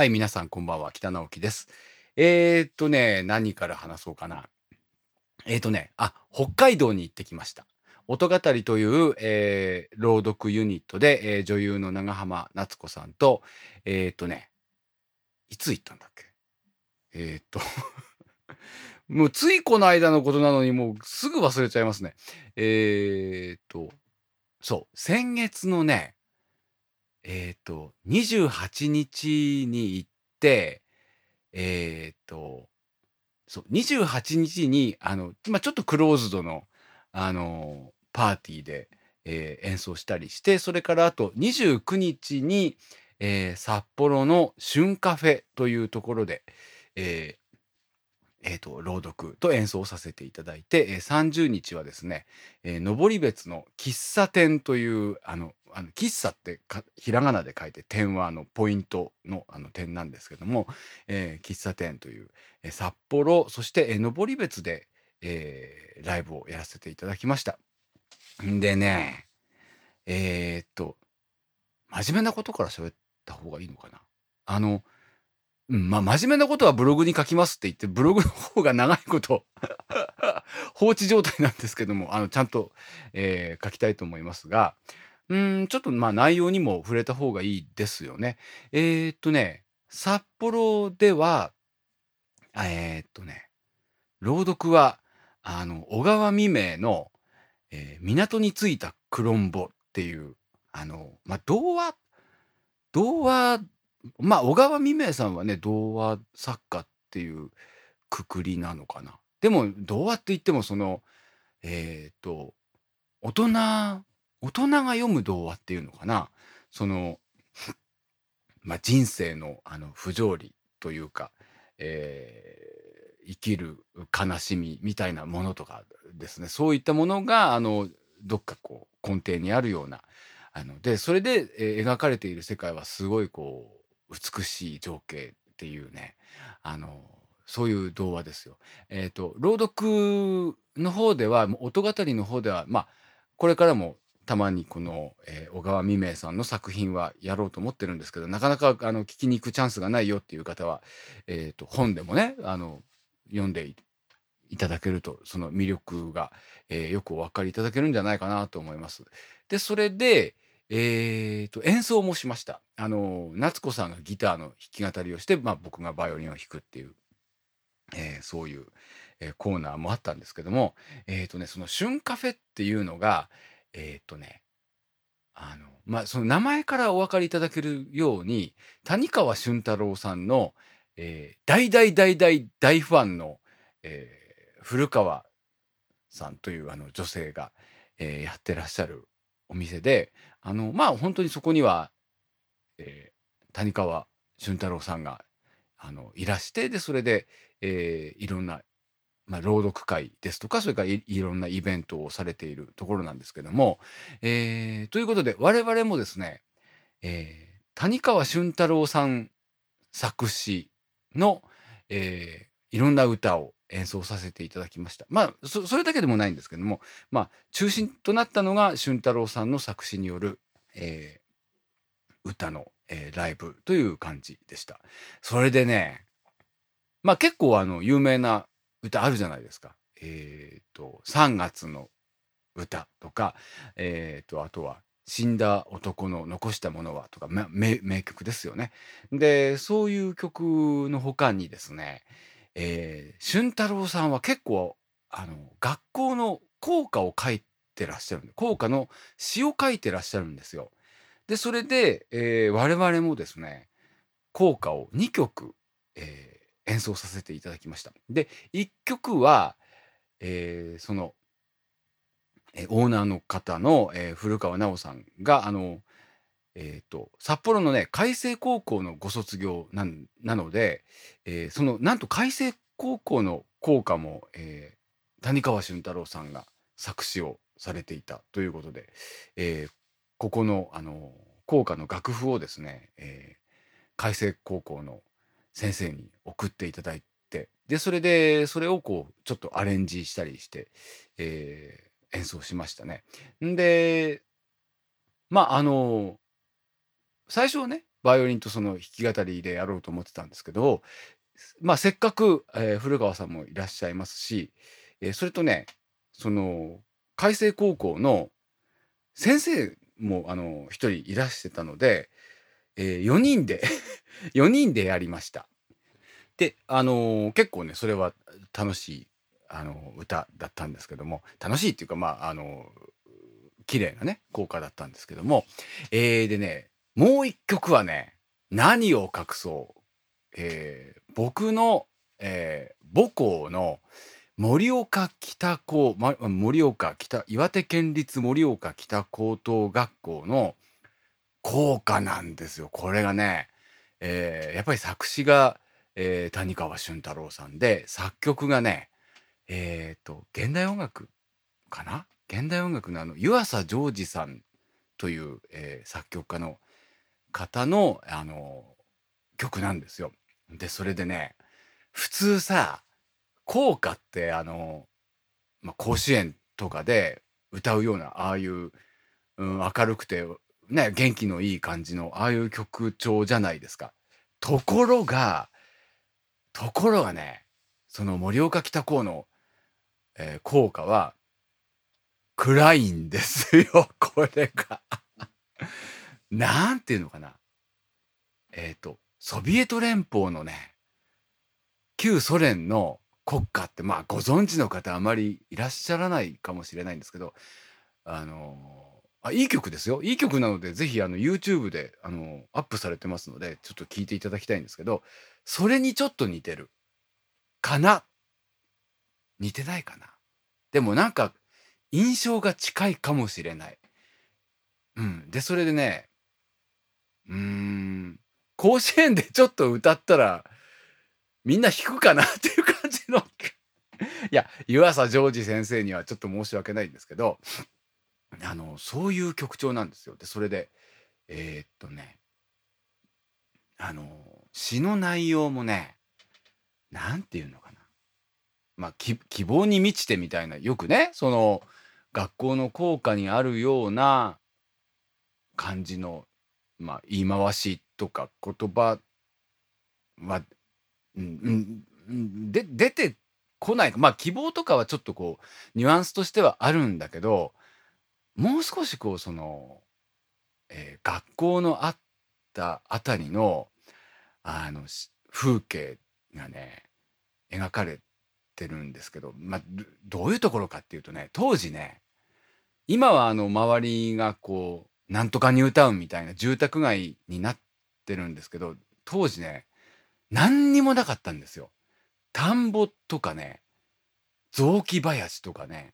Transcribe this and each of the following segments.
はい、皆さんこんばんは。北直樹です。えーっとね、何から話そうかな。えーっとね、あ、北海道に行ってきました。音語りという、えー朗読ユニットで、えー女優の長浜夏子さんと、えーっとね、いつ行ったんだっけ？えっと もうついこの間のことなのにもうすぐ忘れちゃいますね。えっと、そう、先月のね、えっと、28日に行って、えっと、そう、28日に、あの、ま、ちょっとクローズドの、あの、パーティーで、えー演奏したりして、それからあと29日に、えー札幌の旬カフェというところで、えーえーと、朗読と演奏させていただいて、えー30日はですね、えー登別の喫茶店という、あの、あの喫茶ってひらがなで書いて点はあのポイントのあの点なんですけども、えー喫茶店という、えー札幌そして、えー登別で、えーライブをやらせていただきました。んでねえーっと真面目なことから喋った方がいいのかな？あのうん、ま、真面目なことはブログに書きますって言って、ブログの方が長いこと 放置状態なんですけども、あの、ちゃんと、えー書きたいと思いますが、うーん、ちょっと、まあ、内容にも触れた方がいいですよね。えーっとね、札幌では、あ、えーっとね、朗読は、あの、小川未明の、えー港に着いたクロンボっていう、あの、ま、童話童話まあ、小川未明さんはね、童話作家っていうくくりなのかな。でも、童話って言ってもその、えっと、大人大人が読む童話っていうのかな？その、まあ、人生のあの不条理というか、えー生きる悲しみみたいなものとかですね、そういったものがあの、どっかこう根底にあるような、あの、で、それで、え、描かれている世界はすごいこう美しい情景っていうね、あの、そういう童話ですよ。えっ、と、朗読の方では、音語りの方では、まあ、これからもたまにこの、えー小川未明さんの作品はやろうと思ってるんですけど、なかなかあの聞きに行くチャンスがないよっていう方は、えっ、と、本でもね、あの、読んでいいただけると、その魅力が、えーよくお分かりいただけるんじゃないかなと思います。で、それで、えーと、演奏もしました。あの、夏子さんがギターの弾き語りをして、まあ、僕がバイオリンを弾くっていう、えーそういう、えーコーナーもあったんですけども、えーとね、その旬カフェっていうのが、えーとね、あの、まあ、その名前からお分かりいただけるように、谷川俊太郎さんの、えー大大大大大ファンの、えー古川さんというあの女性が、えーやってらっしゃるお店で、あの、まあ、本当にそこには、えー谷川俊太郎さんが、あの、いらして、で、それで、えーいろんな、まあ、朗読会ですとか、それからいろんなイベントをされているところなんですけども、えーということで、我々もですね、えー谷川俊太郎さん作詞の、えーいろんな歌を演奏させていただきました。まあ、そそれだけでもないんですけども、まあ、中心となったのが俊太郎さんの作詞による、えー歌の、えーライブという感じでした。それでね、まあ結構あの有名な歌あるじゃないですか。えっ、と、3月の歌とか、えっ、と、あとは、死んだ男の残したものはとか、名曲ですよね。で、そういう曲の他にですね、えー、俊太郎さんは結構、あの、学校の校歌を書いてらっしゃる、校歌の詩を書いてらっしゃるんですよ。で、それで、えー我々もですね、校歌を2曲、えー演奏させていただきました。で、1曲は、えーその、えーオーナーの方の、えー古川直さんが、あの、えっと、札幌のね、開成高校のご卒業なんなので、えーその、なんと開成高校の校歌も、えー谷川俊太郎さんが作詞をされていたということで、えーここの、あの、校歌の楽譜をですね、えー開成高校の先生に送っていただいて、で、それで、それをこう、ちょっとアレンジしたりして、えー演奏しましたね。んで、まあ、あの、最初はね、バイオリンとその弾き語りでやろうと思ってたんですけど、まあ、せっかく、えー古川さんもいらっしゃいますし、えーそれとね、その、開成高校の先生も、あの、一人いらしてたので、え4人で 4人でやりました。で、あのー結構ね、それは楽しい、あの歌だったんですけども、楽しいっていうか、まあ、あの綺麗なね、効果だったんですけども、えー、でね、もう一曲はね、何を隠そう、えー僕の、えー母校の盛岡北高、ま、盛岡北、岩手県立盛岡北高等学校の校歌なんですよ。これがね、えーやっぱり作詞が、えー谷川俊太郎さんで、作曲がね、えっ、と、現代音楽かな？現代音楽のあの、湯浅ジョージさんという、えー作曲家の方の、あの曲なんですよ。で、それでね、普通さ、校歌ってあの、まあ、甲子園とかで歌うような、ああいう、うん、明るくて、ね、元気のいい感じの、ああいう曲調じゃないですか。ところが、ところがね、その盛岡北高の、えー校歌は、暗いんですよ、これが。なんていうのかな。えっ、と、ソビエト連邦のね、旧ソ連の国歌って、まあご存知の方あまりいらっしゃらないかもしれないんですけど、あのあいい曲ですよ。いい曲なので、ぜひあの YouTube であのアップされてますので、ちょっと聞いていただきたいんですけど、それにちょっと似てる。かな似てないかなでもなんか印象が近いかもしれない。うん。で、それでね、うーん、甲子園でちょっと歌ったら、みんな弾くかなっていう感じの。いや、湯浅ジョージ先生にはちょっと申し訳ないんですけど、あの、そういう曲調なんですよ。で、それで、えーっとね、あの、詩の内容もね、なんていうのかな。まあ、き希望に満ちてみたいな、よくね、その、学校の校歌にあるような感じの、まあ、言い回しとか言葉は、うんうんうん、で出てこないまあ希望とかはちょっとこうニュアンスとしてはあるんだけどもう少しこうその、えー学校のあったあたりのあの風景がね描かれてるんですけど、まあ、どどういうところかっていうとね当時ね今はあの周りがこうなんとかニュータウンみたいな住宅街になってるんですけど当時ね何にもなかったんですよ。田んぼとかね雑木林とかね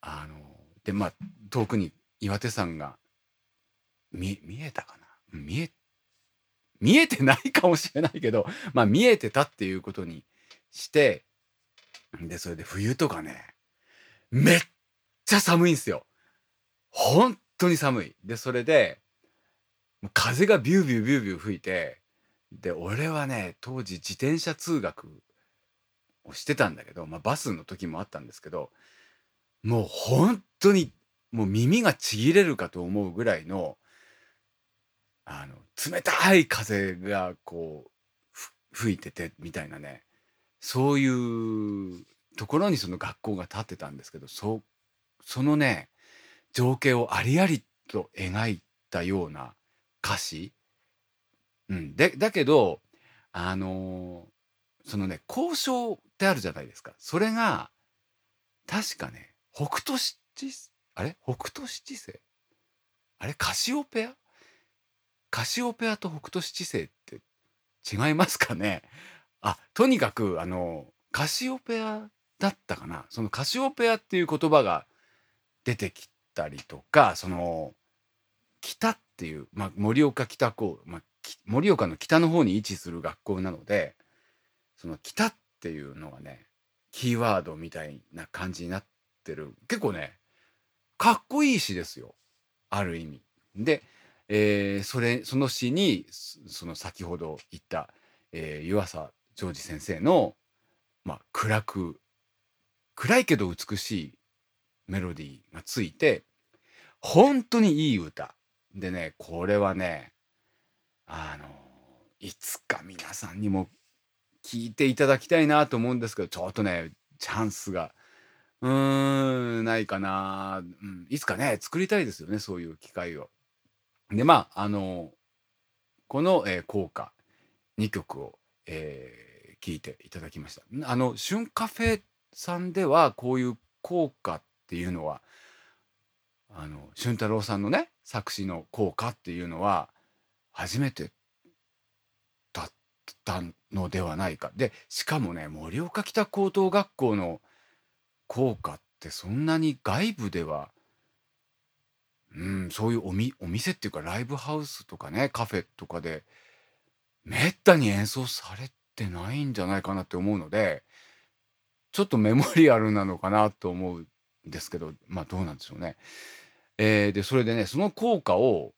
あのでまあ遠くに岩手山が見見えたかな？見え見えてないかもしれないけど まあ見えてたっていうことにしてでそれで冬とかねめっちゃ寒いんですよ。本当に寒い。でそれで風がビュービュービュービュー吹いてで俺はね当時自転車通学をしてたんだけど、まあ、バスの時もあったんですけどもう本当にもう耳がちぎれるかと思うぐらいのあの冷たい風がこう吹いててみたいなねそういうところにその学校が建ってたんですけどそそのね情景をありありと描いたような歌詞、うん、でだけどあのそのね交渉ってあるじゃないですか。それが確かね北斗七あれ？北斗七星？あれ？カシオペア？カシオペアと北斗七星って違いますかね？あとにかくあのカシオペアだったかな？そのカシオペアっていう言葉が出てきたりとかその北っていう、まあ、盛岡北高、まあ、盛岡の北の方に位置する学校なのでその北っていうのがねキーワードみたいな感じになってる。結構ねかっこいい詩ですよある意味。で、えーそれその詩にその先ほど言った、えー湯浅ジョージ先生の、まあ、暗く暗いけど美しいメロディーがついて本当にいい歌でねこれはねあの、いつか皆さんにも聞いていただきたいなと思うんですけど、ちょっとね、チャンスが、うーん、ないかな。うん、いつかね、作りたいですよね、そういう機会を。で、まあ、あの、この、えー効果2曲を、えー聞いていただきました。あの、旬カフェさんでは、こういう効果っていうのは、あの、俊太郎さんのね、作詞の効果っていうのは、初めてだったのではないか。で、しかもね、盛岡北高等学校の効果ってそんなに外部では、うん、そういうおみお店っていうかライブハウスとかね、カフェとかで、めったに演奏されてないんじゃないかなって思うので、ちょっとメモリアルなのかなと思うんですけど、まあどうなんでしょうね。えーで、それでね、その効果を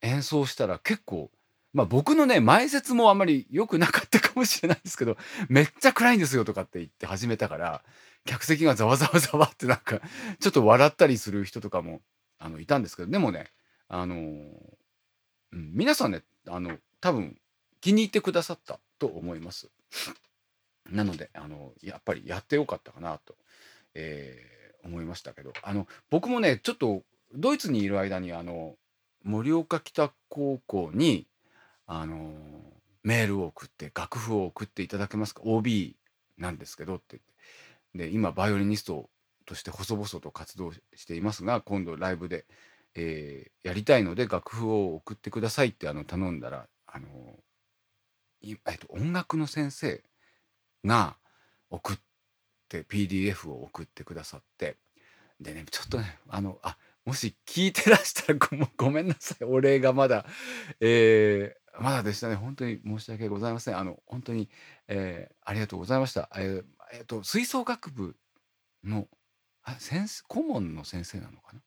演奏したら結構、まあ僕のね、前説もあんまり良くなかったかもしれないですけど、めっちゃ暗いんですよとかって言って始めたから、客席がざわざわざわってなんか、ちょっと笑ったりする人とかも、あの、いたんですけど、でもね、あのうん、皆さんね、あの、多分気に入ってくださったと思います。なので、あの、やっぱりやってよかったかなと、えー思いましたけど、あの、僕もね、ちょっとドイツにいる間に、あの、盛岡北高校に、あの、メールを送って、楽譜を送っていただけますか ?OB なんですけどって言って。で、今、バイオリニストとして細々と活動していますが、今度ライブで、えーやりたいので楽譜を送ってくださいってあの頼んだら、あの、えっと、音楽の先生が送って PDF を送ってくださってでねちょっとねあのあもし聞いてらしたらごごめんなさい。お礼がまだえーまだでしたね。本当に申し訳ございません。あの本当に、えーありがとうございました。えーえーと吹奏楽部のあ先生顧問の先生なのかな？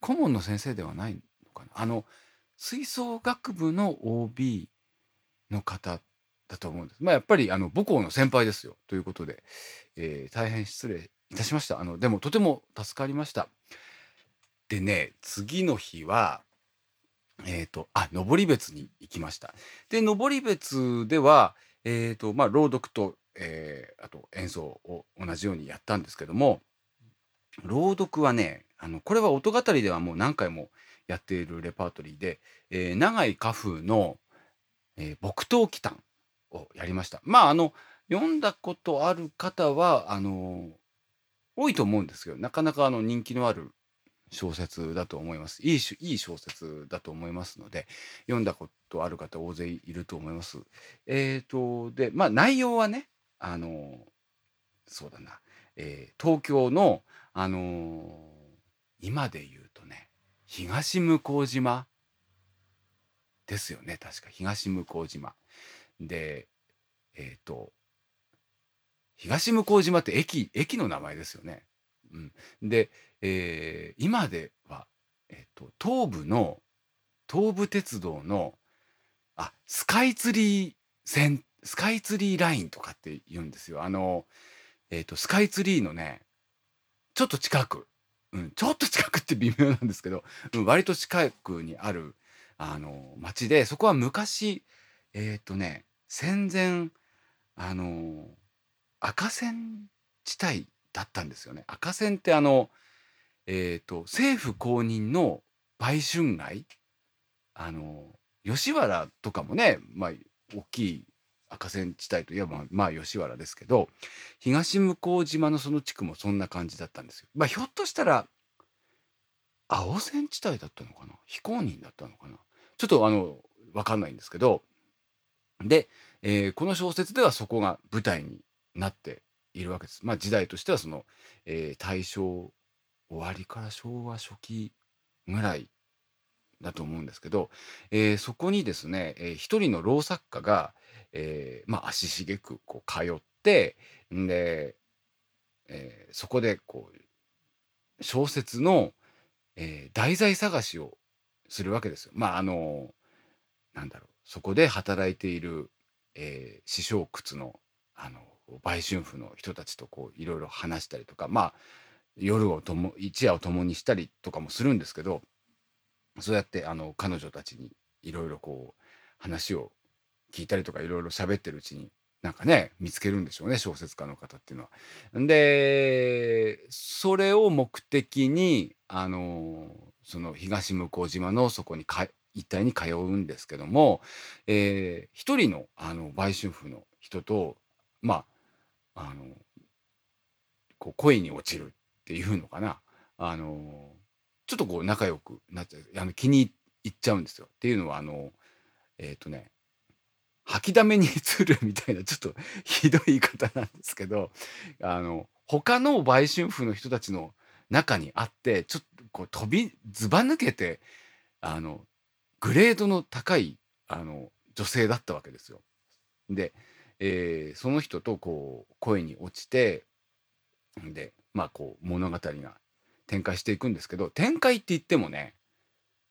顧問の先生ではないのかな？あの吹奏楽部の OB の方だと思うんです。まあ、やっぱりあの母校の先輩ですよということで、えー大変失礼いたしました。あのでもとても助かりました。でね、次の日は、えっ、と、あ、登別に行きました。で、登別では、えっ、と、まあ、朗読と、えーあと演奏を同じようにやったんですけども、朗読はね、あの、これは音語りではもう何回もやっているレパートリーで、えー長井家風の、えー木刀祈祷をやりました。まあ、あの、読んだことある方は、あの、多いと思うんですけど、なかなかあの人気のある小説だと思います。いいいい小説だと思いますので、読んだことある方大勢いると思います。えっ、と、で、まあ内容はね、あの、そうだな、えー東京の、あの今で言うとね、東向島ですよね、確か東向島。で、えっ、と、東向島って駅、駅の名前ですよね。うん。で、えー今では、えっ、と、東武の、東武鉄道の、あ、スカイツリー線、スカイツリーラインとかって言うんですよ。あの、えっ、と、スカイツリーのね、ちょっと近く、うん、ちょっと近くって微妙なんですけど、うん、割と近くにある、あの、町で、そこは昔、えっ、とね、戦前、あの、赤線地帯だったんですよね。赤線ってあの、えっ、と、政府公認の売春街、あの、吉原とかもね、まあ、大きい赤線地帯といえば、まあ、吉原ですけど、東向島のその地区もそんな感じだったんですよ。まあ、ひょっとしたら、青線地帯だったのかな？非公認だったのかな？ちょっとあの、わかんないんですけど、で、えーこの小説ではそこが舞台になっているわけです。まあ時代としてはその、えー大正終わりから昭和初期ぐらいだと思うんですけど、えーそこにですね、えー一人の老作家が、えーまあ足しげくこう通ってで、えーそこでこう小説の、えー題材探しをするわけですよ。まああのなんだろうそこで働いている、えー、師匠窟のあの売春婦の人たちとこういろいろ話したりとかまあ夜をとも一夜を共にしたりとかもするんですけどそうやってあの彼女たちにいろいろこう話を聞いたりとかいろいろ喋ってるうちに、なんかね、見つけるんでしょうね、小説家の方っていうのは。で、それを目的に、あの、その東向島のそこにか一帯に通うんですけども、えー一人のあの売春婦の人と、まあ、あの、こう恋に落ちるっていうのかな。あの、ちょっとこう仲良くなっちゃう、あの気に入っちゃうんですよ。っていうのは、あの、えっ、とね、吐きだめに移るみたいな、ちょっとひどい言い方なんですけど、あの、他の売春婦の人たちの中にあって、ちょっとこう飛び、ずば抜けて、あの、グレードの高い、あの、女性だったわけですよ。で、えーその人とこう、恋に落ちて、で、まあこう、物語が展開していくんですけど、展開って言ってもね、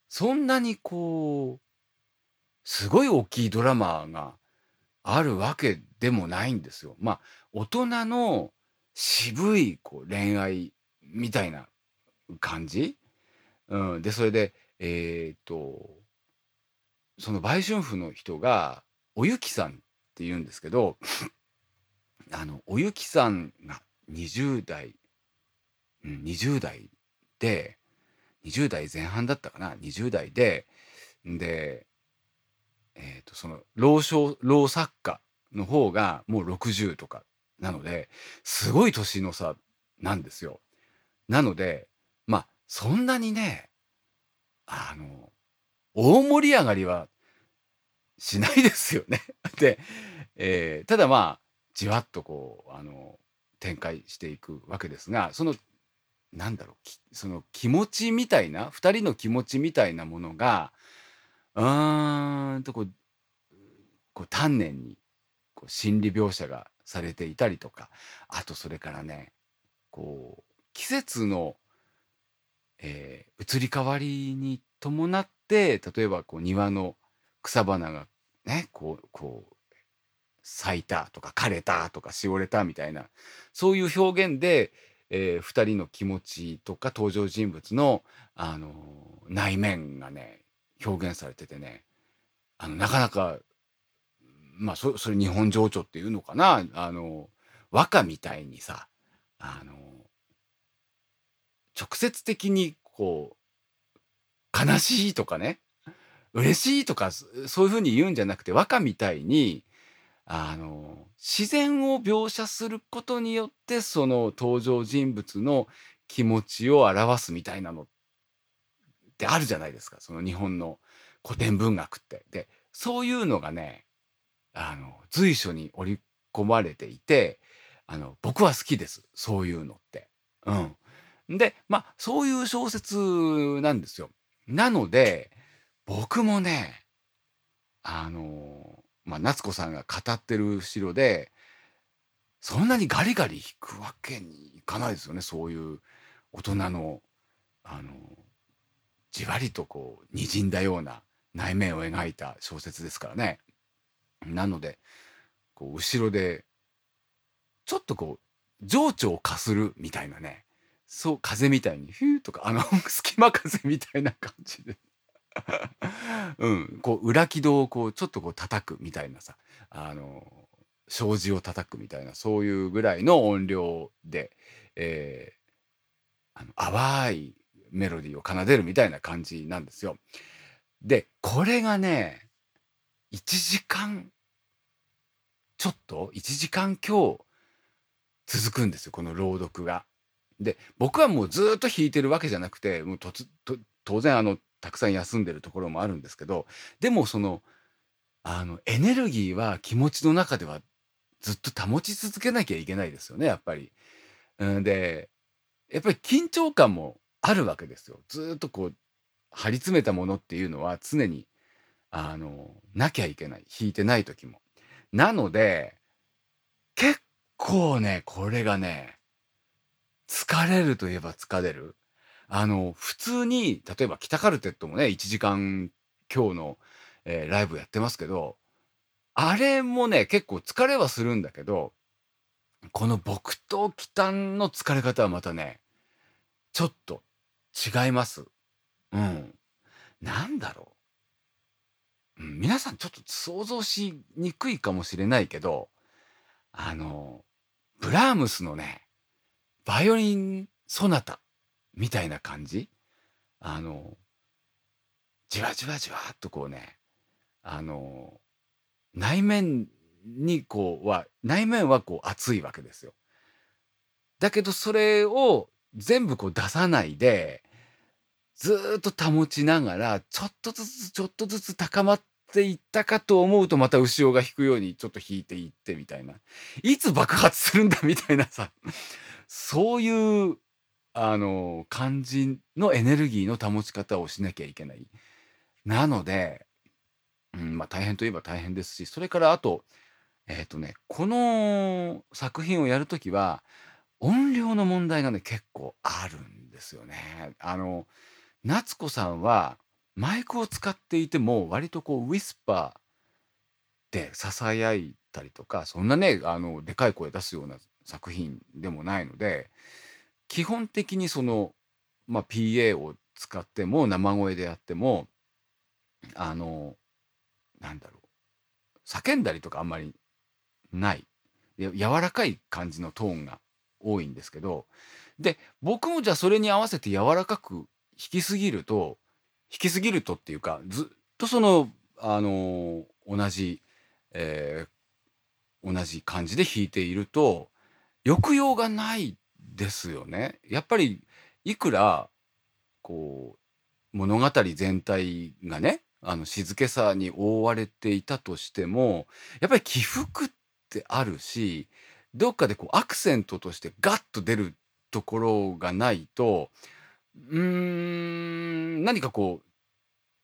そんなにこう、すごい大きいドラマがあるわけでもないんですよ。まあ、大人の渋いこう恋愛みたいな感じ、うん、で、それで、えーっと、その売春婦の人が、おゆきさんって言うんですけど、あの、おゆきさんが20代、うん、20代で、20代前半だったかな、20代で、で、えっ、と、その、老少、老作家の方がもう60とかなので、すごい年の差なんですよ。なので、まあ、そんなにね、あの、大盛り上がりはしないですよね。で、えーただまあ、じわっとこう、あの、展開していくわけですが、その、なんだろう、その気持ちみたいな、二人の気持ちみたいなものが、うーんとこう、こう丹念にこう心理描写がされていたりとか、あとそれからね、こう、季節の、えー移り変わりに伴って、例えばこう庭の草花がね、こう、こう、咲いたとか枯れたとかしおれたみたいな、そういう表現で、えー二人の気持ちとか登場人物の、あのー内面がね、表現されててね、あの、なかなか、まあ、そそれ日本情緒っていうのかな、あの、和歌みたいにさ、あの、直接的にこう、悲しいとかね、嬉しいとか、そういうふうに言うんじゃなくて、和歌みたいに、あの、自然を描写することによって、その登場人物の気持ちを表すみたいなのってあるじゃないですか。その日本の古典文学って。で、そういうのがね、あの、随所に織り込まれていて、あの、僕は好きです。そういうのって。うん。で、まあ、そういう小説なんですよ。なので、僕もね、あの、まあ、夏子さんが語ってる後ろで、そんなにガリガリ弾くわけにいかないですよね。そういう大人の、あの、じわりとこう、滲んだような内面を描いた小説ですからね。なので、こう、後ろで、ちょっとこう、情緒をかするみたいなね。そう、風みたいに、ヒューとか、あの、隙間風みたいな感じで。うん、こう、裏木戸をこう、ちょっとこう叩くみたいなさ、あの、障子を叩くみたいな、そういうぐらいの音量で、えーあの、淡いメロディーを奏でるみたいな感じなんですよ。で、これがね、1時間ちょっと ?1 時間強続くんですよ、この朗読が。で、僕はもうずっと弾いてるわけじゃなくて、もうとつと当然あの、たくさん休んでるところもあるんですけど、でもその、あの、エネルギーは気持ちの中ではずっと保ち続けなきゃいけないですよね、やっぱり。うん、で、やっぱり緊張感もあるわけですよ。ずっとこう、張り詰めたものっていうのは常に、あの、なきゃいけない。弾いてない時も。なので、結構ね、これがね、疲れるといえば疲れる。あの、普通に、例えば北カルテットもね、1時間今日の、えーライブやってますけど、あれもね、結構疲れはするんだけど、この僕と北の疲れ方はまたね、ちょっと違います。うん。なんだろうん、皆さんちょっと想像しにくいかもしれないけど、あの、ブラームスのね、バイオリンソナタみたいな感じ？あの、じわじわじわっとこうね、あの、内面にこうは、内面はこう熱いわけですよ。だけどそれを全部こう出さないで、ずっと保ちながら、ちょっとずつちょっとずつ高まっていったかと思うと、また後ろが引くようにちょっと引いていってみたいな。いつ爆発するんだみたいなさ、そういう、あの、感じのエネルギーの保ち方をしなきゃいけない。なので、うん、まあ大変といえば大変ですし、それからあと、えっ、とね、この作品をやるときは、音量の問題がね、結構あるんですよね。あの、夏子さんはマイクを使っていても、割とこうウィスパーで囁いたりとか、そんなね、あの、でかい声出すような作品でもないので、基本的にその、まあ、PA を使っても、生声でやっても、あの、なんだろう、叫んだりとかあんまりない。柔らかい感じのトーンが多いんですけど、で、僕もじゃあそれに合わせて柔らかく弾きすぎると、弾きすぎるとっていうか、ずっとその、あの同じ、えー、同じ感じで弾いていると、抑揚がないですよね。やっぱり、いくら、こう、物語全体がね、あの静けさに覆われていたとしても、やっぱり起伏ってあるし、どっかでこうアクセントとしてガッと出るところがないと、うーん、何かこう、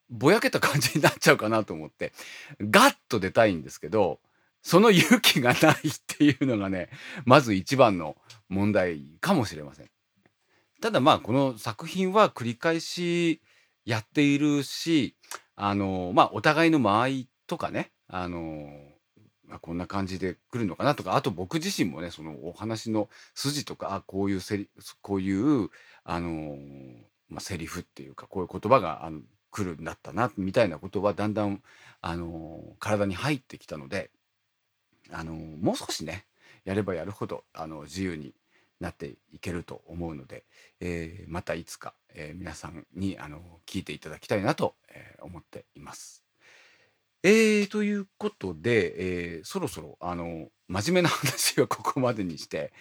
ぼやけた感じになっちゃうかなと思って、ガッと出たいんですけど、その勇気がないっていうのがね、まず一番の問題かもしれません。ただまあ、この作品は繰り返しやっているし、あの、まあ、お互いの間合いとかね、あの、あ、こんな感じで来るのかなとか、あと僕自身もね、そのお話の筋とか、こういうセリこういう、あの、まあ、セリフっていうか、こういう言葉が、あの、来るんだったなみたいなことはだんだん、あの、体に入ってきたので、あの、もう少しね、やればやるほど、あの、自由になっていけると思うので、えーまたいつか、えー皆さんに、あの、聞いていただきたいなと、えー思っています。えー、ということで、えー、そろそろ、あの、真面目な話は ここまでにして、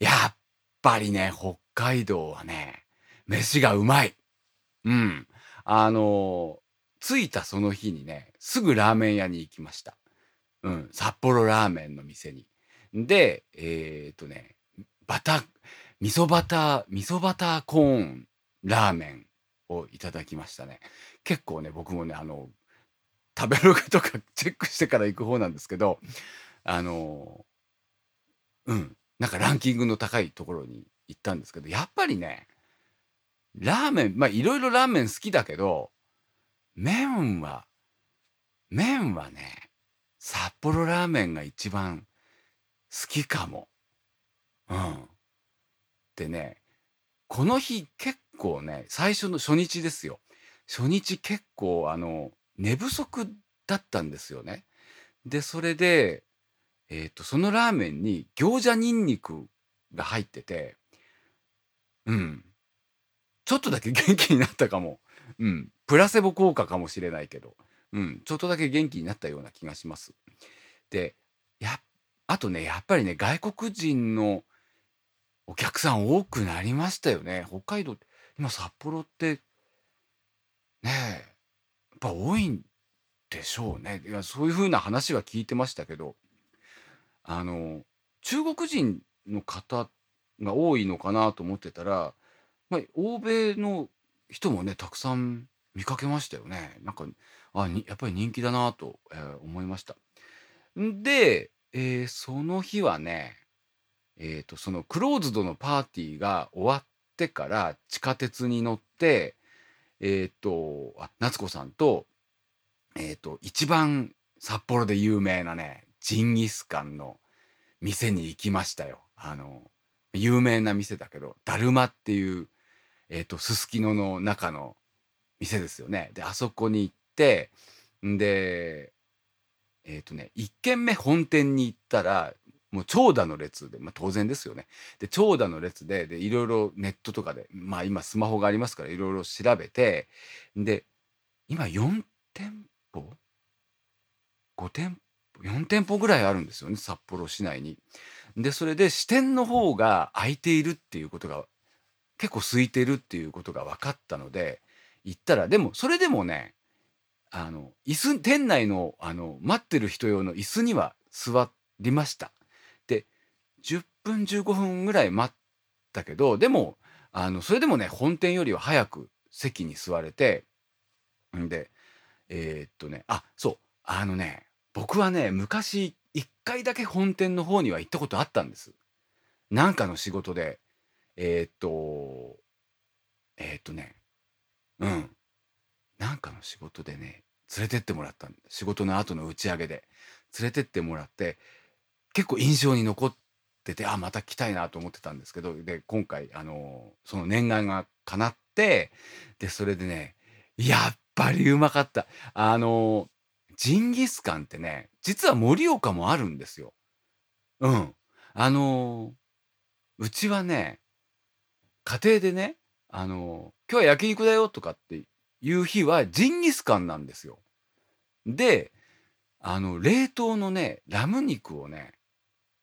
やっぱりね、北海道はね、飯がうまい。うん。あの、着いたその日にね、すぐラーメン屋に行きました。うん。札幌ラーメンの店に。で、えっ、とね、バター、味噌バター、味噌バターコーンラーメンをいただきましたね。結構ね、僕もね、あの、食べログとかチェックしてから行く方なんですけど、あの、うん、なんかランキングの高いところに行ったんですけど、やっぱりね、ラーメン、まあいろいろラーメン好きだけど、麺は、麺はね、札幌ラーメンが一番好きかも。うん。でね、この日結構ね、最初の初日ですよ。初日結構あの、寝不足だったんですよね。で、それで、えっと、そのラーメンに餃子ニンニクが入ってて、うん。ちょっとだけ元気になったかも。うん。プラセボ効果かもしれないけど、うん。ちょっとだけ元気になったような気がします。で、やあとね、やっぱりね、外国人のお客さん多くなりましたよね。北海道今札幌って、ねえ、ぱ多いんでしょうね。いや、そういう風な話は聞いてましたけど、あの、中国人の方が多いのかなと思ってたら、まあ、欧米の人もね、たくさん見かけましたよね。なんか、あ、やっぱり人気だなと、えー思いました。で、えーその日はね、えっと、そのクローズドのパーティーが終わってから地下鉄に乗って、えっと、あ、夏子さんと、えっと、一番札幌で有名なね、ジンギスカンの店に行きましたよ。あの、有名な店だけど、だるまっていう、えっと、すすきのの中の店ですよね。で、あそこに行って、んで、えっとね、1軒目本店に行ったら、もう長蛇の列で、まあ、当然ですよね。で、長蛇の列で、で、いろいろネットとかで、まあ、今スマホがありますから、いろいろ調べて、で、今4店舗 ?5 店舗 ?4 店舗ぐらいあるんですよね、札幌市内に。で、それで支店の方が空いているっていうことが、結構空いてるっていうことが分かったので、行ったら、でも、それでもね、あの、椅子、店内の、あの、待ってる人用の椅子には座りました。で、10分、15分ぐらい待ったけど、でも、あの、それでもね、本店よりは早く席に座れて、んで、えーっとね、あ、そう、あのね、僕はね、昔、1回だけ本店の方には行ったことあったんです。なんかの仕事で、えーっと、えーっとね、うん。なんかの仕事でね、連れてってもらったん仕事の後の打ち上げで連れてってもらって、結構印象に残ってて、あ、また来たいなと思ってたんですけど、で、今回、あの、その念願が叶って、で、それでね、やっぱりうまかった。あの、ジンギスカンってね、実は盛岡もあるんですよ。うん。あの、うちはね、家庭でね、あの、今日は焼肉だよとかっていう日はジンギスカンなんですよ。で、あの、冷凍のね、ラム肉をね、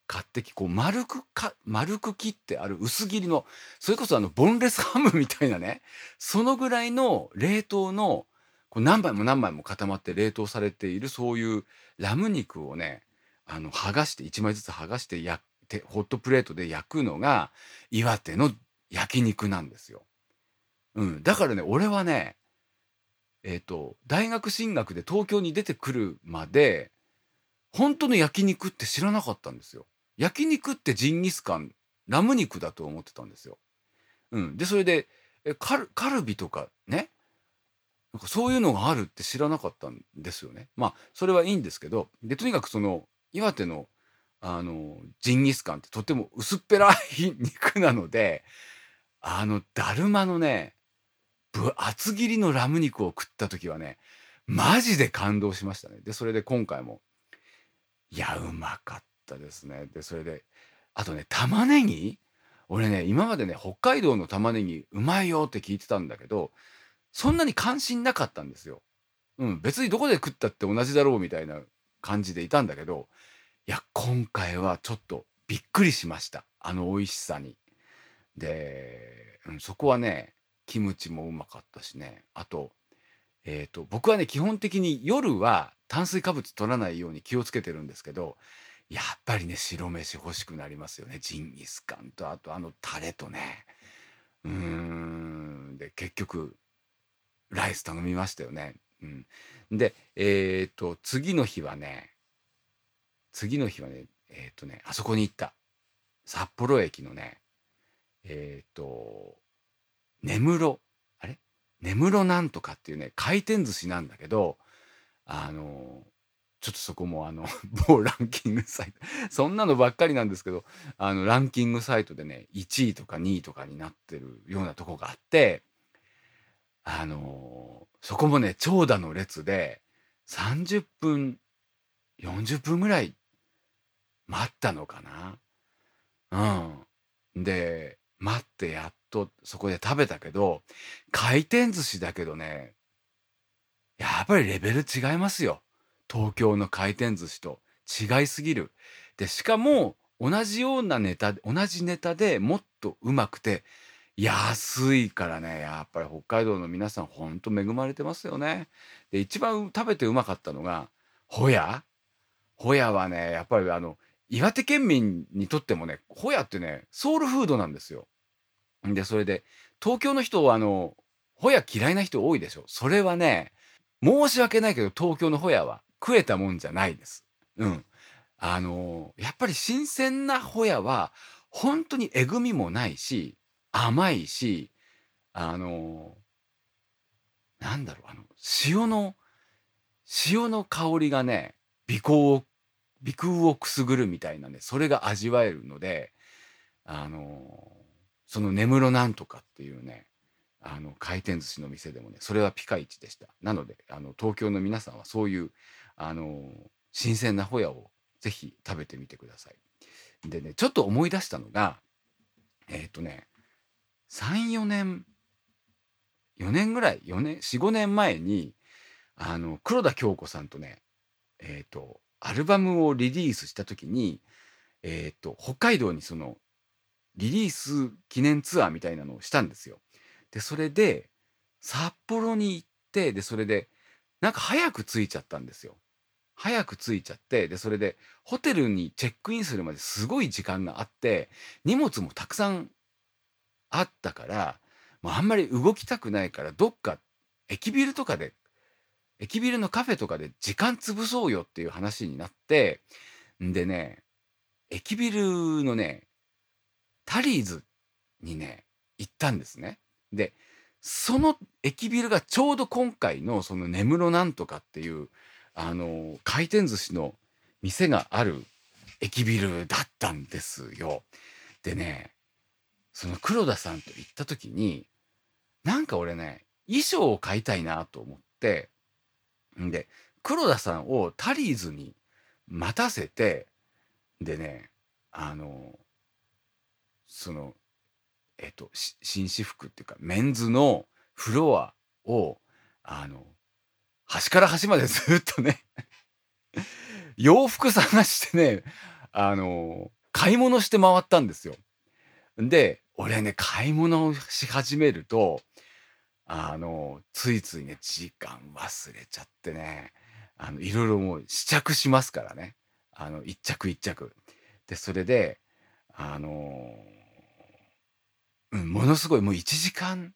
買ってき、こう丸くか、丸く切ってある薄切りの、それこそあの、ボンレスハムみたいなね、そのぐらいの冷凍の、こう何枚も何枚も固まって冷凍されているそういうラム肉をね、あの、剥がして、1枚ずつ剥がして焼って、ホットプレートで焼くのが岩手の焼肉なんですよ。うん。だからね、俺はね、えっと、大学進学で東京に出てくるまで、本当の焼肉って知らなかったんですよ。焼肉ってジンギスカン、ラム肉だと思ってたんですよ。うん。で、それで、カルカルビとかね、なんかそういうのがあるって知らなかったんですよね。まあ、それはいいんですけど、で、とにかくその、岩手の、あの、ジンギスカンってとても薄っぺらい肉なので、あの、だるまのね、厚切りのラム肉を食った時はね、マジで感動しましたね。で、それで今回も、いや、うまかったですね。で、それで、あとね、玉ねぎ？俺ね、今までね、北海道の玉ねぎうまいよって聞いてたんだけど、そんなに関心なかったんですよ。うん、別にどこで食ったって同じだろうみたいな感じでいたんだけど、いや、今回はちょっとびっくりしました。あの美味しさに。で、うん、そこはね、キムチもうまかったしね。あと、えっと、僕はね、基本的に夜は炭水化物取らないように気をつけてるんですけど、やっぱりね、白飯欲しくなりますよね。ジンギスカンと、あとあのタレとね。うーん。で、結局、ライス頼みましたよね。うん。で、えっと、次の日はね、次の日はね、えっとね、あそこに行った。札幌駅のね、えっと、根室、あれ？根室なんとかっていうね、回転寿司なんだけど、あの、ちょっとそこもあの、某ランキングサイト、そんなのばっかりなんですけど、あの、ランキングサイトでね、1位とか2位とかになってるようなとこがあって、あの、そこもね、長蛇の列で、30分、40分ぐらい待ったのかな。うん。で、待ってやっとそこで食べたけど、回転寿司だけどね、やっぱりレベル違いますよ。東京の回転寿司と違いすぎる。で、しかも同じようなネタ、同じネタでもっとうまくて安いからね、やっぱり北海道の皆さんほんと恵まれてますよね。で、一番食べてうまかったのが、ホヤホヤはね、やっぱりあの、岩手県民にとってもね、ホヤってね、ソウルフードなんですよ。で、それで、東京の人はあの、ホヤ嫌いな人多いでしょ？それはね、申し訳ないけど東京のホヤは食えたもんじゃないです。うん。あの、やっぱり新鮮なホヤは、ほんとにえぐみもないし、甘いし、あの、なんだろう、あの、塩の塩の香りがね、鼻孔を鼻腔をくすぐるみたいなね、それが味わえるので、あの、その根室なんとかっていうね、あの回転寿司の店でもねそれはピカイチでした。なのであの東京の皆さんはそういうあの新鮮なホヤをぜひ食べてみてください。でねちょっと思い出したのがえっ、とね34年4年ぐらい4年45年前にあの黒田京子さんとねえっ、とアルバムをリリースした時にえっ、と北海道にそのリリース記念ツアーみたいなのをしたんですよ。でそれで札幌に行ってでそれでなんか早く着いちゃったんですよ。早く着いちゃってでそれでホテルにチェックインするまですごい時間があって荷物もたくさんあったからもうあんまり動きたくないからどっか駅ビルとかで駅ビルのカフェとかで時間潰そうよっていう話になってんでね駅ビルのねタリーズにね行ったんですね。でその駅ビルがちょうど今回のその根室なんとかっていうあの回転寿司の店がある駅ビルだったんですよ。でねその黒田さんと行った時になんか俺ね衣装を買いたいなと思ってんで黒田さんをタリーズに待たせてでねあのそのえっと紳士服っていうかメンズのフロアをあの端から端まで ずっとね洋服探してねあの買い物して回ったんですよ。で俺ね買い物をし始めるとあのついついね時間忘れちゃってねあのいろいろもう試着しますからねあの一着一着。でそれであのうんものすごいもう1時間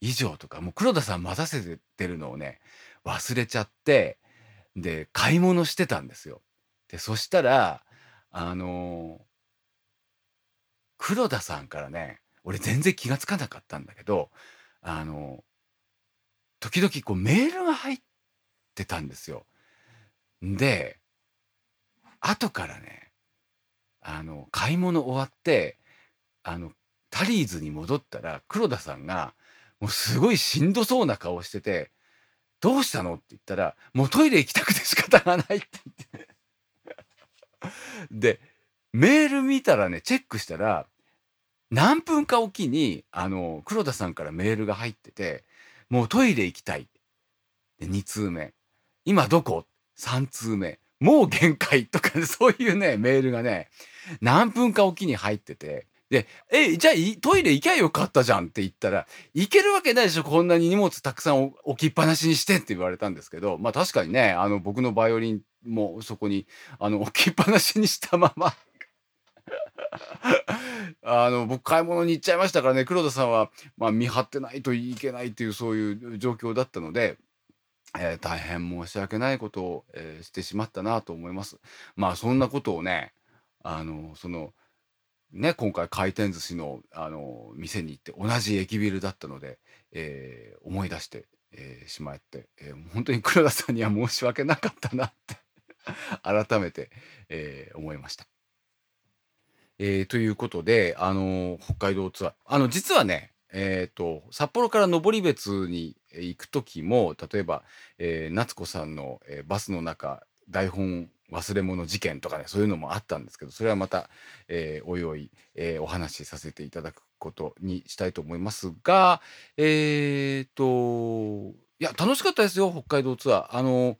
以上とかもう黒田さん待たせてるのをね忘れちゃってで買い物してたんですよ。でそしたらあの黒田さんからね俺全然気がつかなかったんだけどあの時々こうメールが入ってたんですよ。で後からねあの買い物終わってあのタリーズに戻ったら黒田さんがもうすごいしんどそうな顔してて「どうしたの?」って言ったら「もうトイレ行きたくて仕方がない」って言ってでメール見たらねチェックしたら何分かおきにあの黒田さんからメールが入ってて「もうトイレ行きたい」で2通目「今どこ?」3通目「もう限界」とか、ね、そういうねメールがね何分かおきに入っててで、え、じゃあトイレ行きゃよかったじゃんって言ったら、行けるわけないでしょ、こんなに荷物たくさん置きっぱなしにしてって言われたんですけど、まあ確かにね、あの僕のバイオリンもそこにあの置きっぱなしにしたまま あの僕買い物に行っちゃいましたからね、黒田さんは、まあ、見張ってないといけないっていうそういう状況だったので、えー、大変申し訳ないことを、えー、してしまったなと思います。まあそんなことをね、あのそのね、今回回転寿司のあの店に行って同じ駅ビルだったので、えー、思い出して、えー、しまって、えー、本当に黒田さんには申し訳なかったなって 改めて、えー、思いました。えー、ということで、あの北海道ツアーあの実はね、えーと、札幌から登別に行く時も例えば、えー、夏子さんの、えー、バスの中台本忘れ物事件とかねそういうのもあったんですけどそれはまた、えー、おいおい、えー、お話しさせていただくことにしたいと思いますがえっ、といや楽しかったですよ北海道ツアー。あの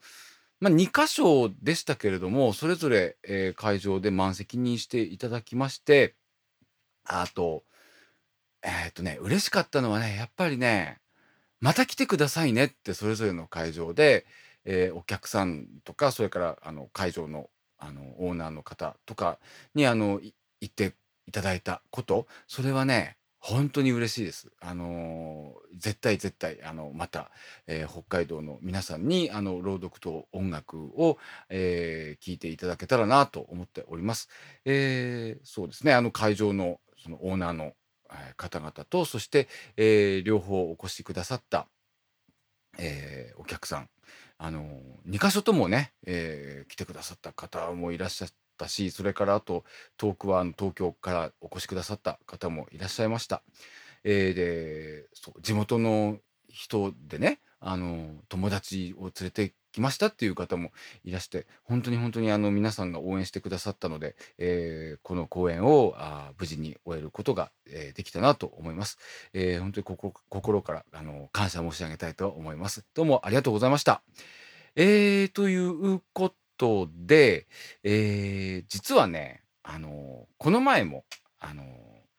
まあ、2箇所でしたけれどもそれぞれ、えー、会場で満席にしていただきましてあとえっ、とね嬉しかったのはねやっぱりねまた来てくださいねってそれぞれの会場で、えー、お客さんとかそれからあの会場のあのオーナーの方とかにあの言っていただいたことそれはね本当に嬉しいです。あのー、絶対絶対あのまた、えー、北海道の皆さんにあの朗読と音楽を、えー、聞いていただけたらなと思っております。えー、そうですねあの会場のそのオーナーの方々とそして、えー、両方お越しくださった、えー、お客さんあの2か所ともね、えー、来てくださった方もいらっしゃったしそれからあと遠くは東京からお越しくださった方もいらっしゃいました。えーで、地元の人でね、あの、友達を連れてきましたっていう方もいらして、本当に本当にあの皆さんが応援してくださったので、えーこの公演をあ無事に終えることが、えーできたなと思います。えー本当に心心からあの感謝申し上げたいと思います。どうもありがとうございました。えー、ということで、えー実はね、あのこの前も、あの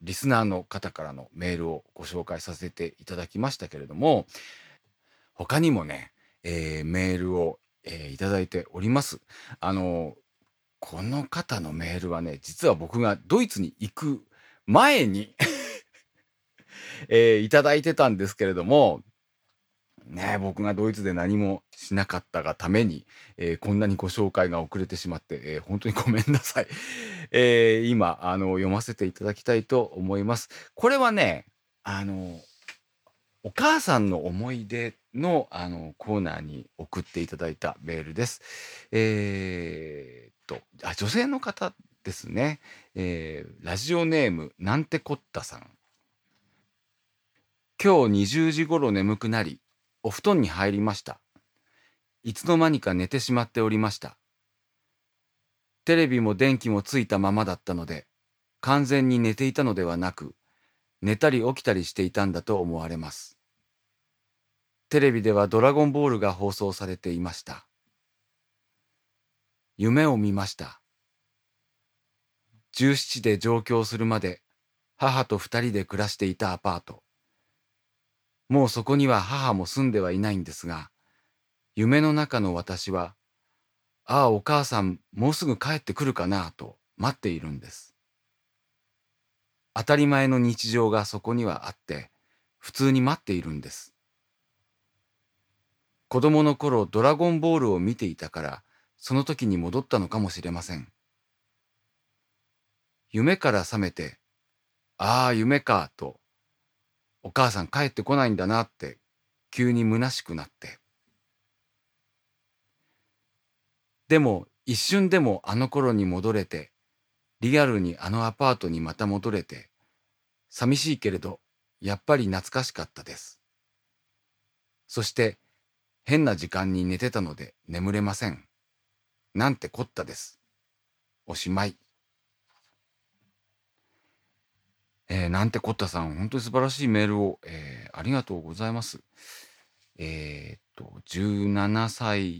リスナーの方からのメールをご紹介させていただきましたけれども、他にもね、えーメールを、えーいただいております。あのこの方のメールはね、実は僕がドイツに行く前に えーいただいてたんですけれども、ね、僕がドイツで何もしなかったがために、えーこんなにご紹介が遅れてしまって、えー本当にごめんなさい。えー今あの読ませていただきたいと思います。これはね、あのお母さんの思い出のあのコーナーに送っていただいたメールです。えーっとあ女性の方ですね、えーラジオネームなんてこったさん。今日20時頃眠くなり、お布団に入りました。いつの間にか寝てしまっておりました。テレビも電気もついたままだったので、完全に寝ていたのではなく、寝たり起きたりしていたんだと思われます。テレビではドラゴンボールが放送されていました。夢を見ました。17で上京するまで母と二人で暮らしていたアパート。もうそこには母も住んではいないんですが、夢の中の私は、ああお母さんもうすぐ帰ってくるかなと待っているんです。当たり前の日常がそこにはあって、普通に待っているんです。子供の頃ドラゴンボールを見ていたから、その時に戻ったのかもしれません。夢から覚めて、ああ夢かと、お母さん帰ってこないんだなって、急に虚しくなって。でも一瞬でもあの頃に戻れて、リアルにあのアパートにまた戻れて、寂しいけれど、やっぱり懐かしかったです。そして、変な時間に寝てたので眠れません。なんてこったです。おしまい。えーなんてこったさん、本当に素晴らしいメールを、えーありがとうございます。えーっと、17歳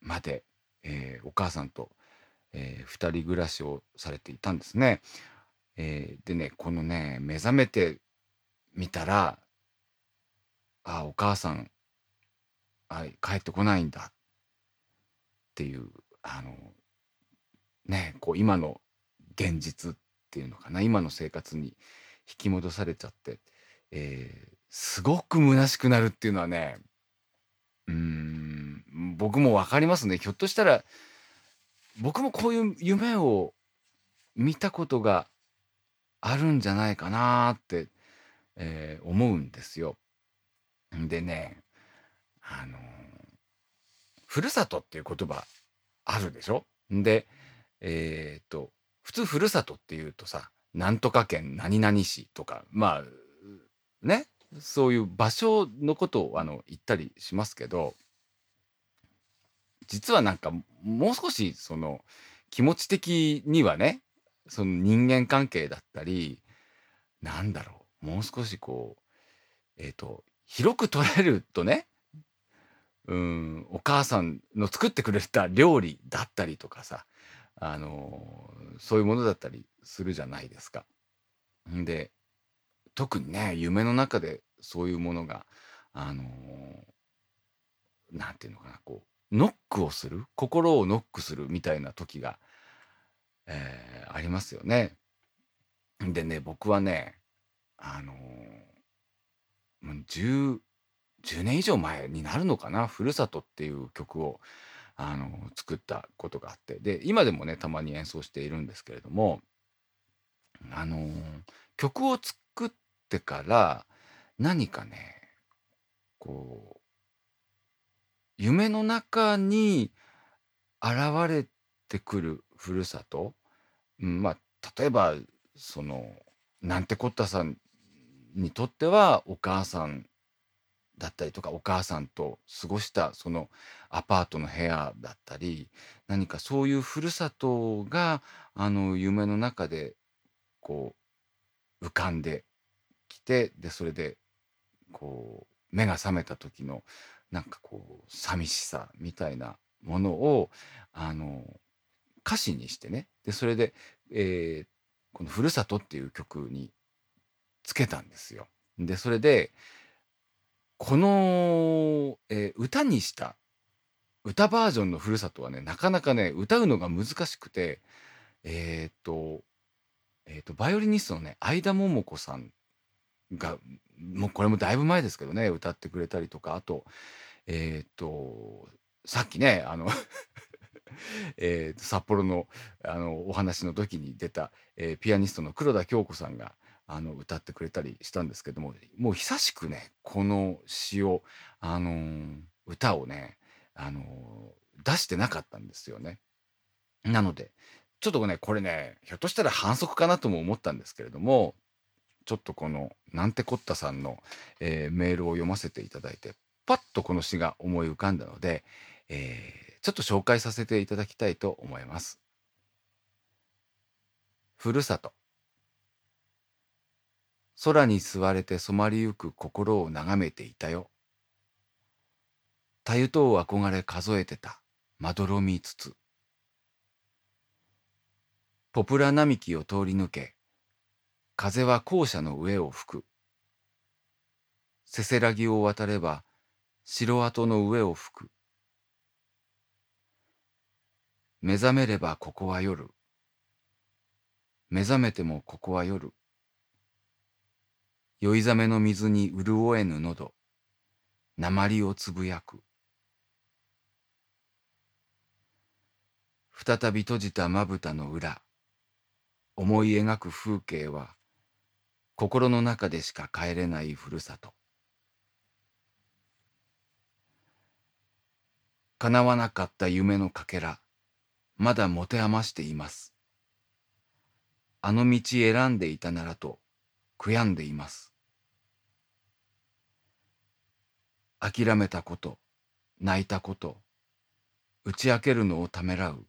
まで、えーお母さんと、えー二人暮らしをされていたんですね。えーでね、このね、目覚めてみたら、あ、お母さん、帰ってこないんだっていう、あの、ね、こう今の現実っていうのかな、今の生活に引き戻されちゃって、えーすごく虚しくなるっていうのはね、うん、僕もわかりますね。ひょっとしたら、僕もこういう夢を見たことがあるんじゃないかなって、えー思うんですよ。でね、あのふるさとっていう言葉あるでしょ？で、えーっと、普通ふるさとっていうとさ、なんとか県何々市とか、まあ、ね、そういう場所のことをあの言ったりしますけど、実はなんかもう少しその気持ち的にはね、その人間関係だったり、なんだろう、もう少しこう、えっ、と、広く捉えるとね、うん、お母さんの作ってくれた料理だったりとかさ、あのそういうものだったりするじゃないですか。で、特にね、夢の中でそういうものが、あのなんていうのかな、こう、ノックをする、心をノックするみたいな時が、えーありますよね。でね、僕はね、あのもう10、年以上前になるのかな、ふるさとっていう曲を、あの作ったことがあって、で、今でもね、たまに演奏しているんですけれども、あの曲を作ってから、何かね、こう、夢の中に現れてくるふるさと、うん、まあ、例えば、その、なんてこったさんにとってはお母さんだったりとかお母さんと過ごしたそのアパートの部屋だったり何かそういうふるさとがあの夢の中でこう浮かんできてでそれでこう目が覚めた時のなんかこう寂しさみたいなものをあの歌詞にしてねでそれで、えーこの「ふるさと」っていう曲につけたんですよ。でそれでこの、えー歌にした歌バージョンの「ふるさと」はねなかなかね歌うのが難しくてえーっとえーとバイオリニストのね相田桃子さんがもうこれもだいぶ前ですけどね歌ってくれたりとかあとえっとさっきねあの えーと札幌のあのお話の時に出た、えーピアニストの黒田京子さんがあの歌ってくれたりしたんですけどももう久しくねこの詩を、あのー歌をね、あのー出してなかったんですよね。なのでちょっとねこれねひょっとしたら反則かなとも思ったんですけれどもちょっとこのなんてこったさんの、えーメールを読ませていただいてパッとこの詩が思い浮かんだので、えちょっと紹介させていただきたいと思います。ふるさと空に吸われて染まりゆく心を眺めていたよ。たゆとう憧れ数えてたまどろみつつ。ポプラ並木を通り抜け、風は校舎の上を吹く。せせらぎを渡れば城跡の上を吹く。目覚めればここは夜。目覚めてもここは夜。酔いざめの水に潤えぬ喉。鉛をつぶやく。再び閉じたまぶたの裏。思い描く風景は、心の中でしか帰れないふるさと。叶わなかった夢のかけら。まだ持て余しています。あの道選んでいたならと悔やんでいます。諦めたこと、泣いたこと、打ち明けるのをためらう。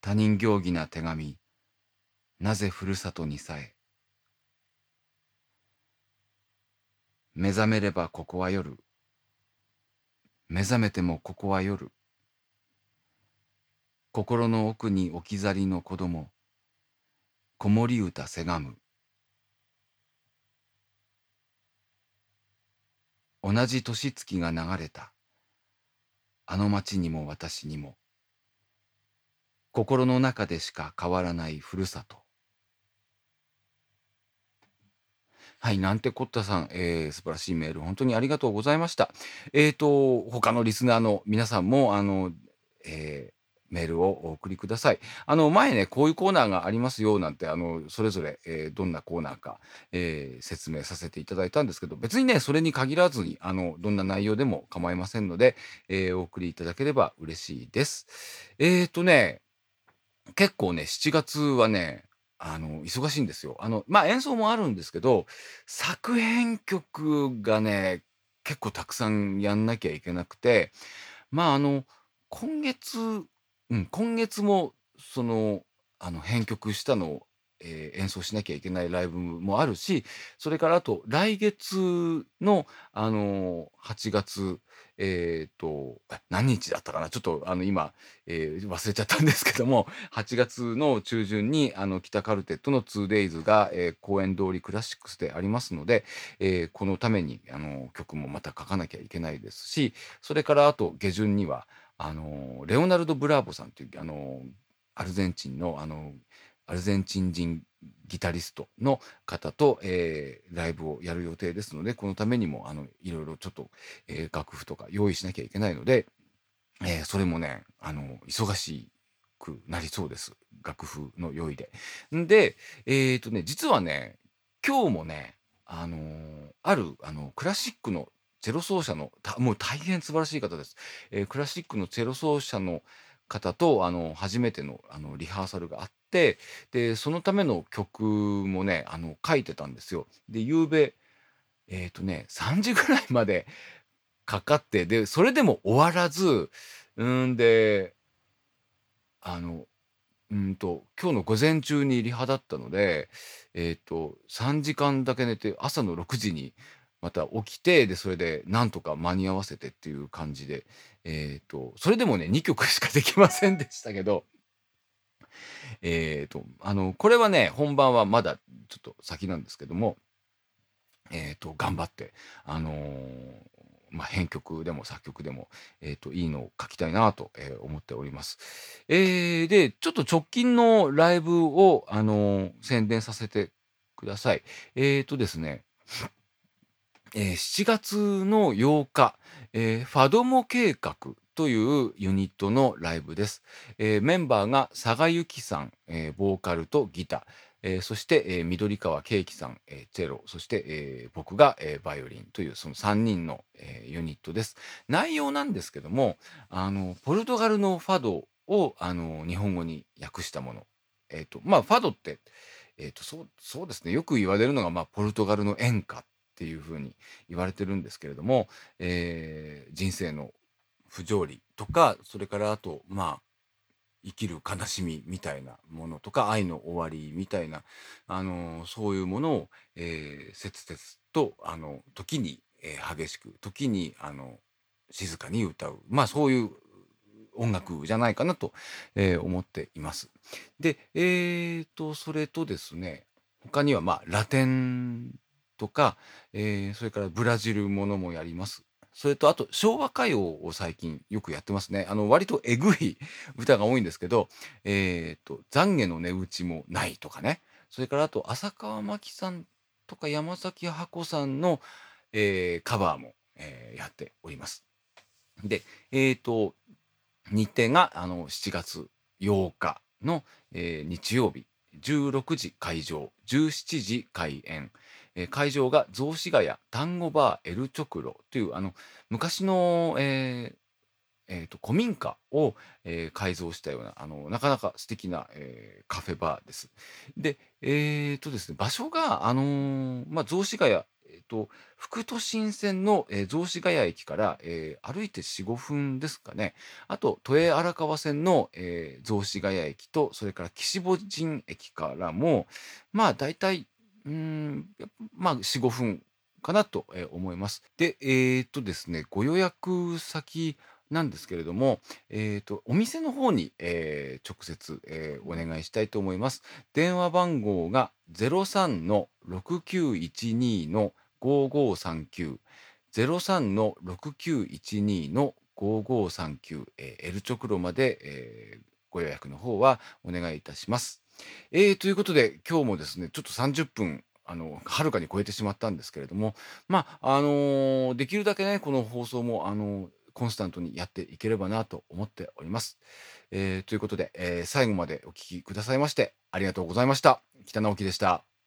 他人行儀な手紙、なぜふるさとにさえ。目覚めればここは夜。目覚めてもここは夜。心の奥に置き去りの子供子守歌せがむ同じ年月が流れた。あの町にも私にも。心の中でしか変わらないふるさと。はい、なんてこったさん、えー、素晴らしいメール、本当にありがとうございました。えーと、他のリスナーの皆さんも、あの、えーメールをお送りください。あの前ねこういうコーナーがありますよなんてあのそれぞれ、えーどんなコーナーか、えー説明させていただいたんですけど別にねそれに限らずにあのどんな内容でも構いませんので、えーお送りいただければ嬉しいです。えっ、とね結構ね7月はねあの忙しいんですよ。あのまあ演奏もあるんですけど作編曲がね結構たくさんやんなきゃいけなくてまああの今月うん、今月もそのあの編曲したのを、えー演奏しなきゃいけないライブもあるしそれからあと来月の、あのー8月えっ、と何日だったかな？ちょっとあの今、えー忘れちゃったんですけども8月の中旬にあの北カルテットの 2days が、えー公演通りクラシックスでありますので、えーこのためにあの曲もまた書かなきゃいけないですしそれからあと下旬にはあのレオナルド・ブラーボさんというあのアルゼンチンのあのアルゼンチン人ギタリストの方と、えーライブをやる予定ですのでこのためにもあのいろいろちょっと、えー楽譜とか用意しなきゃいけないので、えーそれもねあの忙しくなりそうです楽譜の用意で。でえっ、とね実はね今日もねあのあるあのクラシックのチェロ奏者のもう大変素晴らしい方です、えークラシックのチェロ奏者の方と、あの、初めての、あの、リハーサルがあって、で、そのための曲もね、あの、書いてたんですよ。で、夕べ、えっとね、3時ぐらいまで かかって、で、それでも終わらず、うんで、あの、うんと、今日の午前中にリハだったので、えっと、3時間だけ寝て、朝の6時にまた起きて、で、それでなんとか間に合わせてっていう感じで、えっと、それでもね、2曲しかできませんでしたけど、えっと、あの、これはね、本番はまだちょっと先なんですけども、えっと、頑張って、あのーまあ、編曲でも作曲でも、えっ、と、いいのを書きたいなと、えー思っております。えーで、ちょっと直近のライブを、あのー宣伝させてください。えっ、とですね、えー7月の8日、えーファドモ計画というユニットのライブです。えーメンバーが佐賀由紀さん、えーボーカルとギター、えーそして、えー緑川圭樹さん、えーチェロ、そして、えー僕が、えーバイオリンというその3人の、えーユニットです。内容なんですけども、あの、ポルトガルのファドを、あの、日本語に訳したもの。えっ、と、まあ、ファドって、えっ、と、そう、そうですね。よく言われるのが、まあ、ポルトガルの演歌っていうふうに言われてるんですけれども、えー人生の不条理とか、それからあと、まあ、生きる悲しみみたいなものとか、愛の終わりみたいな、あの、そういうものを、えー切々と、あの、時に、えー激しく、時に、あの、静かに歌う。まあ、そういう音楽じゃないかなと、えー思っています。で、えーと、それとですね、他には、まあ、ラテンとか、えーそれからブラジルものもやります。それと、あと、昭和歌謡を最近よくやってますね。あの、割とえぐい 歌が多いんですけど、えっと、懺悔の値打ちもないとかね。それから、あと、浅川真紀さんとか山崎箱さんの、えーカバーも、えーやっております。で、えっと、日程が、あの、7月8日の、え日曜日、16時会場、17時開演。えー会場が雑司ヶ谷単語バーエルチョクロというあの昔の、えーえーと古民家を、えー改造したようなあのなかなか素敵な、えーカフェバーです。で、えーとですね、場所が、あのーまあ、雑司ヶ谷、えーと副都心線の、えー雑司ヶ谷駅から、えー歩いて4、5分ですかね。あと、都営荒川線の、えー雑司ヶ谷駅と、それから岸母神駅からも、まあ、大体、うん、まあ、4、5分かなと思います。で、えーっとですね、ご予約先なんですけれども、えーと、お店の方に、えー直接、えーお願いしたいと思います。電話番号が03-6912の5539、03-6912の5539、えーエルチョクロまで、えーご予約の方はお願いいたします。えーということで、今日もですね、ちょっと30分、あの、はるかに超えてしまったんですけれども、まあ、あのーできるだけね、この放送も、あのーコンスタントにやっていければなと思っております。えーということで、え最後までお聴きくださいまして、ありがとうございました。北直樹でした。